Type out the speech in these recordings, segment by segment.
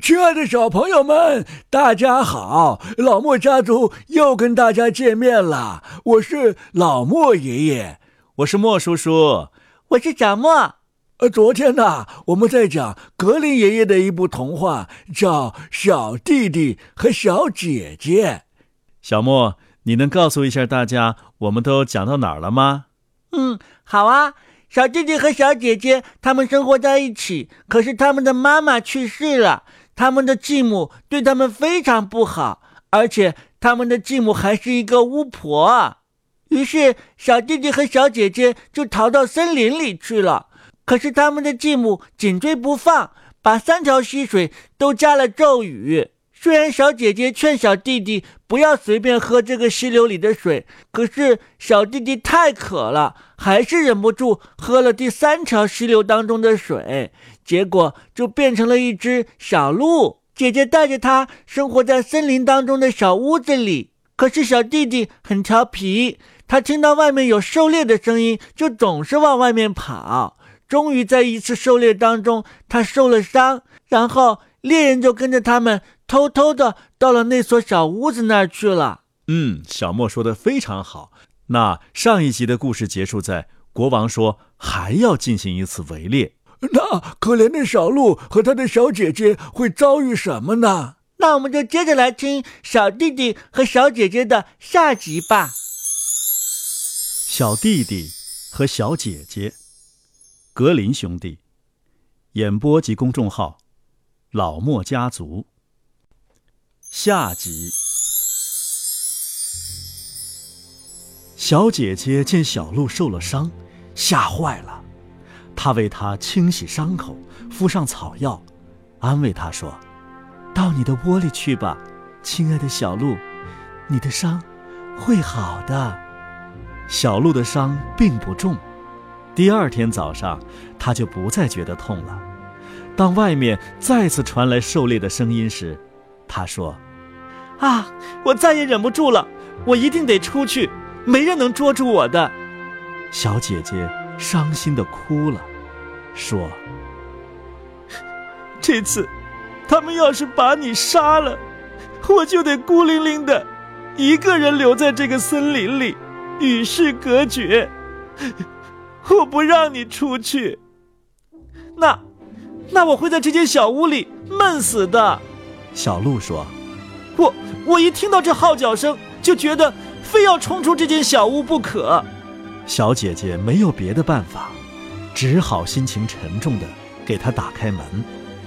亲爱的小朋友们，大家好！老莫家族又跟大家见面了。我是老莫爷爷，我是莫叔叔，我是小莫。呃，昨天呢，我们在讲格林爷爷的一部童话，叫《小弟弟和小姐姐》。小莫，你能告诉一下大家，我们都讲到哪儿了吗？嗯，好啊。小弟弟和小姐姐他们生活在一起，可是他们的妈妈去世了。他们的继母对他们非常不好，而且他们的继母还是一个巫婆。于是，小弟弟和小姐姐就逃到森林里去了。可是，他们的继母紧追不放，把三条溪水都加了咒语。虽然小姐姐劝小弟弟不要随便喝这个溪流里的水，可是小弟弟太渴了，还是忍不住喝了第三条溪流当中的水。结果就变成了一只小鹿，姐姐带着它生活在森林当中的小屋子里。可是小弟弟很调皮，他听到外面有狩猎的声音，就总是往外面跑。终于在一次狩猎当中，他受了伤，然后猎人就跟着他们偷偷的到了那所小屋子那儿去了。嗯，小莫说的非常好。那上一集的故事结束在国王说还要进行一次围猎。那可怜的小鹿和他的小姐姐会遭遇什么呢？那我们就接着来听小弟弟和小姐姐的下集吧。小弟弟和小姐姐，格林兄弟，演播及公众号，老莫家族。下集。小姐姐见小鹿受了伤，吓坏了。他为他清洗伤口，敷上草药，安慰他说：“到你的窝里去吧，亲爱的小鹿，你的伤会好的。”小鹿的伤并不重，第二天早上他就不再觉得痛了。当外面再次传来狩猎的声音时，他说：“啊，我再也忍不住了，我一定得出去，没人能捉住我的。”小姐姐伤心的哭了。说：“ 这次，他们要是把你杀了，我就得孤零零的，一个人留在这个森林里，与世隔绝。我不让你出去，那，那我会在这间小屋里闷死的。”小鹿说：“我我一听到这号角声，就觉得非要冲出这间小屋不可。”小姐姐没有别的办法。只好心情沉重的给他打开门，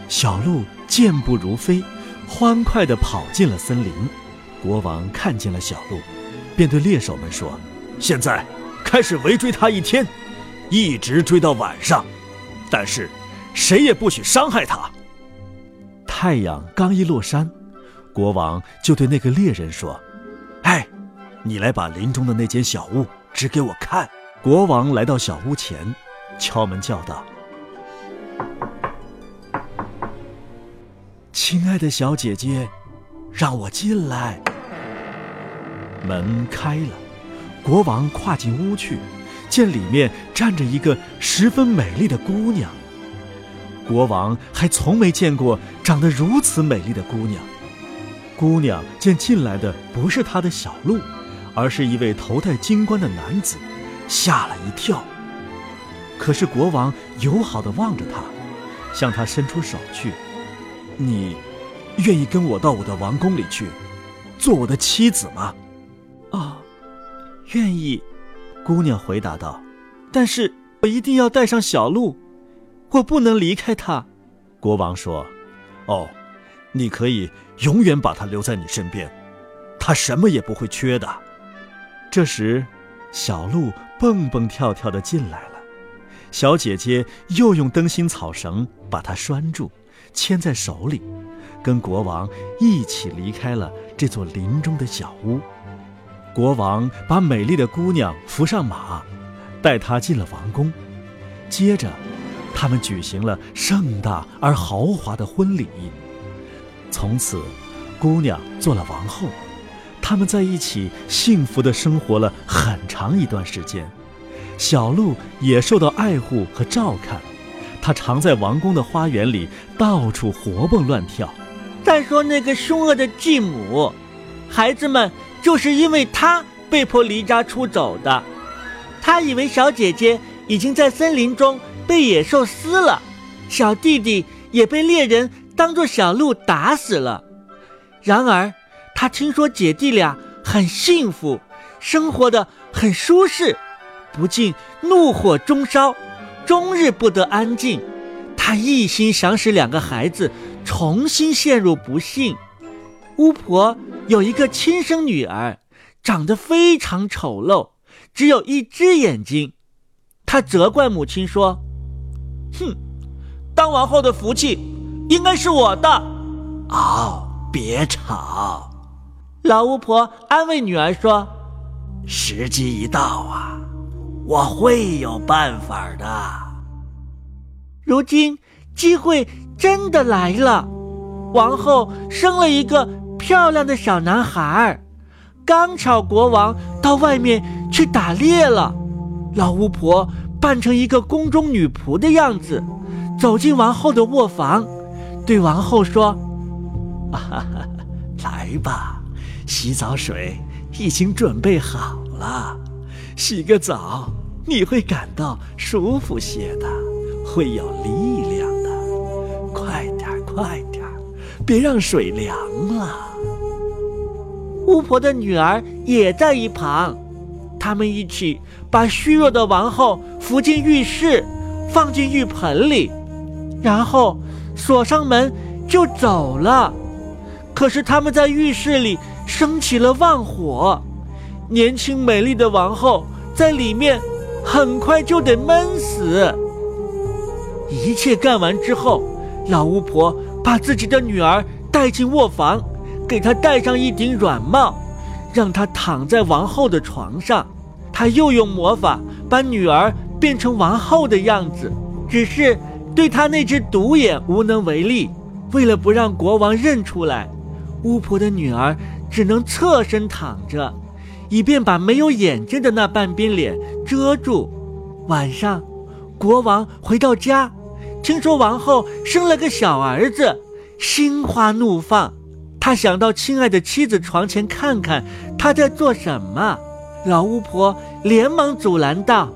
小鹿健步如飞，欢快地跑进了森林。国王看见了小鹿，便对猎手们说：“现在开始围追他一天，一直追到晚上，但是谁也不许伤害他。”太阳刚一落山，国王就对那个猎人说：“哎，你来把林中的那间小屋指给我看。”国王来到小屋前。敲门叫道：“亲爱的小姐姐，让我进来。”门开了，国王跨进屋去，见里面站着一个十分美丽的姑娘。国王还从没见过长得如此美丽的姑娘。姑娘见进来的不是她的小鹿，而是一位头戴金冠的男子，吓了一跳。可是国王友好的望着他，向他伸出手去。你，愿意跟我到我的王宫里去，做我的妻子吗？啊，愿意。姑娘回答道。但是我一定要带上小鹿，我不能离开他。国王说。哦，你可以永远把他留在你身边，他什么也不会缺的。这时，小鹿蹦蹦跳跳的进来了。小姐姐又用灯芯草绳把它拴住，牵在手里，跟国王一起离开了这座林中的小屋。国王把美丽的姑娘扶上马，带她进了王宫。接着，他们举行了盛大而豪华的婚礼。从此，姑娘做了王后，他们在一起幸福地生活了很长一段时间。小鹿也受到爱护和照看，它常在王宫的花园里到处活蹦乱跳。再说那个凶恶的继母，孩子们就是因为她被迫离家出走的。他以为小姐姐已经在森林中被野兽撕了，小弟弟也被猎人当作小鹿打死了。然而，他听说姐弟俩很幸福，生活的很舒适，不禁怒火中烧，终日不得安静。他一心想使两个孩子重新陷入不幸。巫婆有一个亲生女儿，长得非常丑陋，只有一只眼睛。她责怪母亲说：“哼，当王后的福气应该是我的。”哦，别吵。老巫婆安慰女儿说：“时机一到啊，我会有办法的。”如今机会真的来了，王后生了一个漂亮的小男孩。刚巧国王到外面去打猎了，老巫婆扮成一个宫中女仆的样子，走进王后的卧房，对王后说：“啊，来吧，洗澡水已经准备好了，洗个澡你会感到舒服些的。”会有力量的，快点，快点，别让水凉了。巫婆的女儿也在一旁，他们一起把虚弱的王后扶进浴室，放进浴盆里，然后锁上门就走了。可是他们在浴室里升起了旺火，年轻美丽的王后在里面很快就得闷死。一切干完之后，老巫婆把自己的女儿带进卧房，给她戴上一顶软帽，让她躺在王后的床上。她又用魔法把女儿变成王后的样子，只是对她那只独眼无能为力。为了不让国王认出来，巫婆的女儿只能侧身躺着，以便把没有眼睛的那半边脸遮住。晚上，国王回到家。听说王后生了个小儿子，心花怒放。他想到亲爱的妻子床前看看，他在做什么。老巫婆连忙阻拦道：“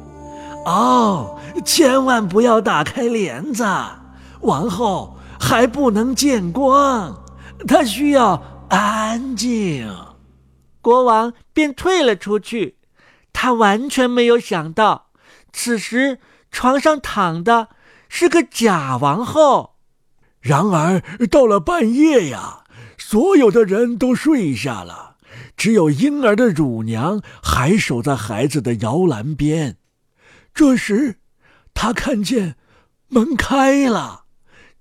哦，千万不要打开帘子，王后还不能见光，她需要安静。”国王便退了出去。他完全没有想到，此时床上躺的。是个假王后。然而到了半夜呀，所有的人都睡下了，只有婴儿的乳娘还守在孩子的摇篮边。这时，他看见门开了，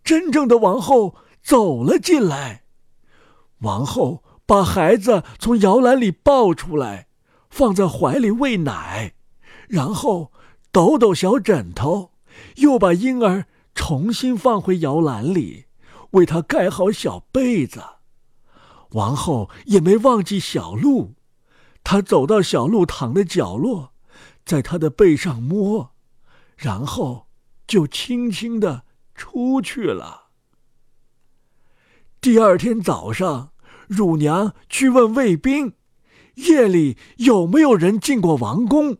真正的王后走了进来。王后把孩子从摇篮里抱出来，放在怀里喂奶，然后抖抖小枕头。又把婴儿重新放回摇篮里，为他盖好小被子。王后也没忘记小鹿，她走到小鹿躺的角落，在他的背上摸，然后就轻轻的出去了。第二天早上，乳娘去问卫兵，夜里有没有人进过王宫。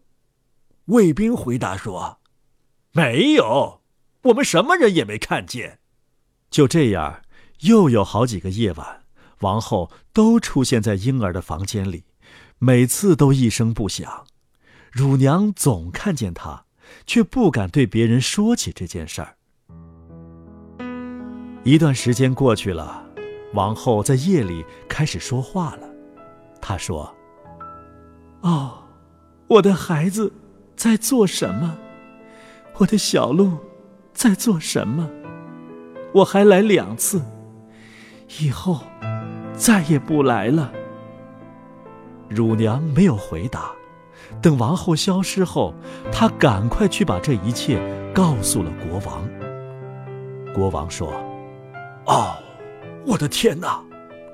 卫兵回答说。没有，我们什么人也没看见。就这样，又有好几个夜晚，王后都出现在婴儿的房间里，每次都一声不响。乳娘总看见她，却不敢对别人说起这件事儿。一段时间过去了，王后在夜里开始说话了。她说：“哦，我的孩子在做什么？”我的小鹿在做什么？我还来两次，以后再也不来了。乳娘没有回答。等王后消失后，她赶快去把这一切告诉了国王。国王说：“哦，我的天哪，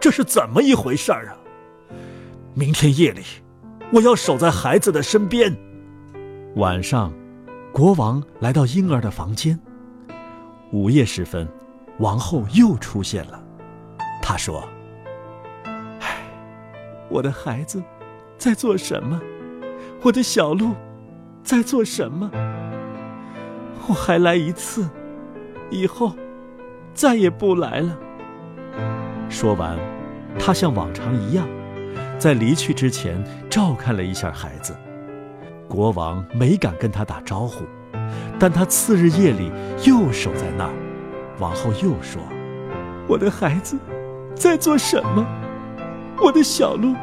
这是怎么一回事儿啊？明天夜里，我要守在孩子的身边。晚上。”国王来到婴儿的房间。午夜时分，王后又出现了。她说：“唉，我的孩子在做什么？我的小鹿在做什么？我还来一次，以后再也不来了。”说完，他像往常一样，在离去之前照看了一下孩子。国王没敢跟他打招呼，但他次日夜里又守在那儿。王后又说：“我的孩子在做什么？我的小鹿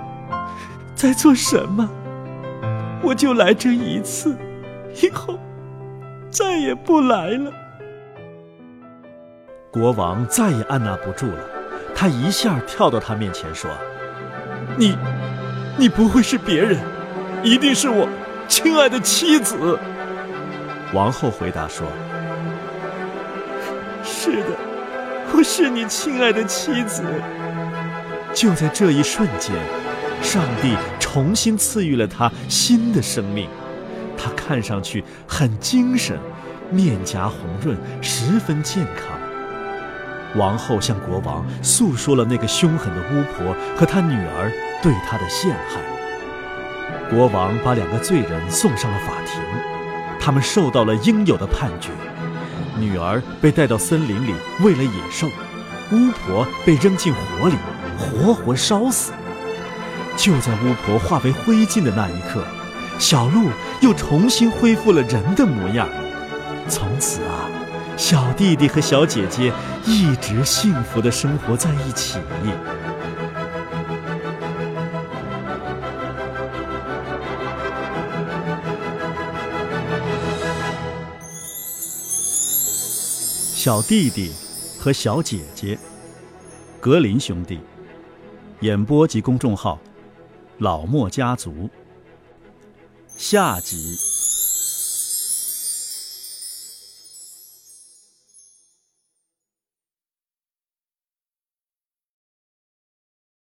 在做什么？我就来这一次，以后再也不来了。”国王再也按捺不住了，他一下跳到他面前说：“你，你不会是别人，一定是我。”亲爱的妻子，王后回答说：“是的，我是你亲爱的妻子。”就在这一瞬间，上帝重新赐予了他新的生命。他看上去很精神，面颊红润，十分健康。王后向国王诉说了那个凶狠的巫婆和她女儿对她的陷害。国王把两个罪人送上了法庭，他们受到了应有的判决。女儿被带到森林里喂了野兽，巫婆被扔进火里，活活烧死。就在巫婆化为灰烬的那一刻，小鹿又重新恢复了人的模样。从此，小弟弟和小姐姐一直幸福的生活在一起。小弟弟和小姐姐，格林兄弟，演播及公众号，老莫家族。下集。